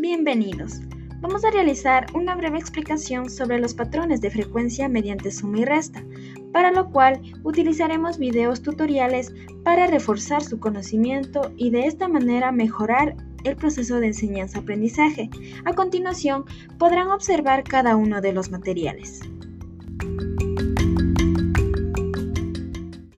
Bienvenidos. Vamos a realizar una breve explicación sobre los patrones de frecuencia mediante suma y resta, para lo cual utilizaremos videos tutoriales para reforzar su conocimiento y de esta manera mejorar el proceso de enseñanza-aprendizaje. A continuación, podrán observar cada uno de los materiales.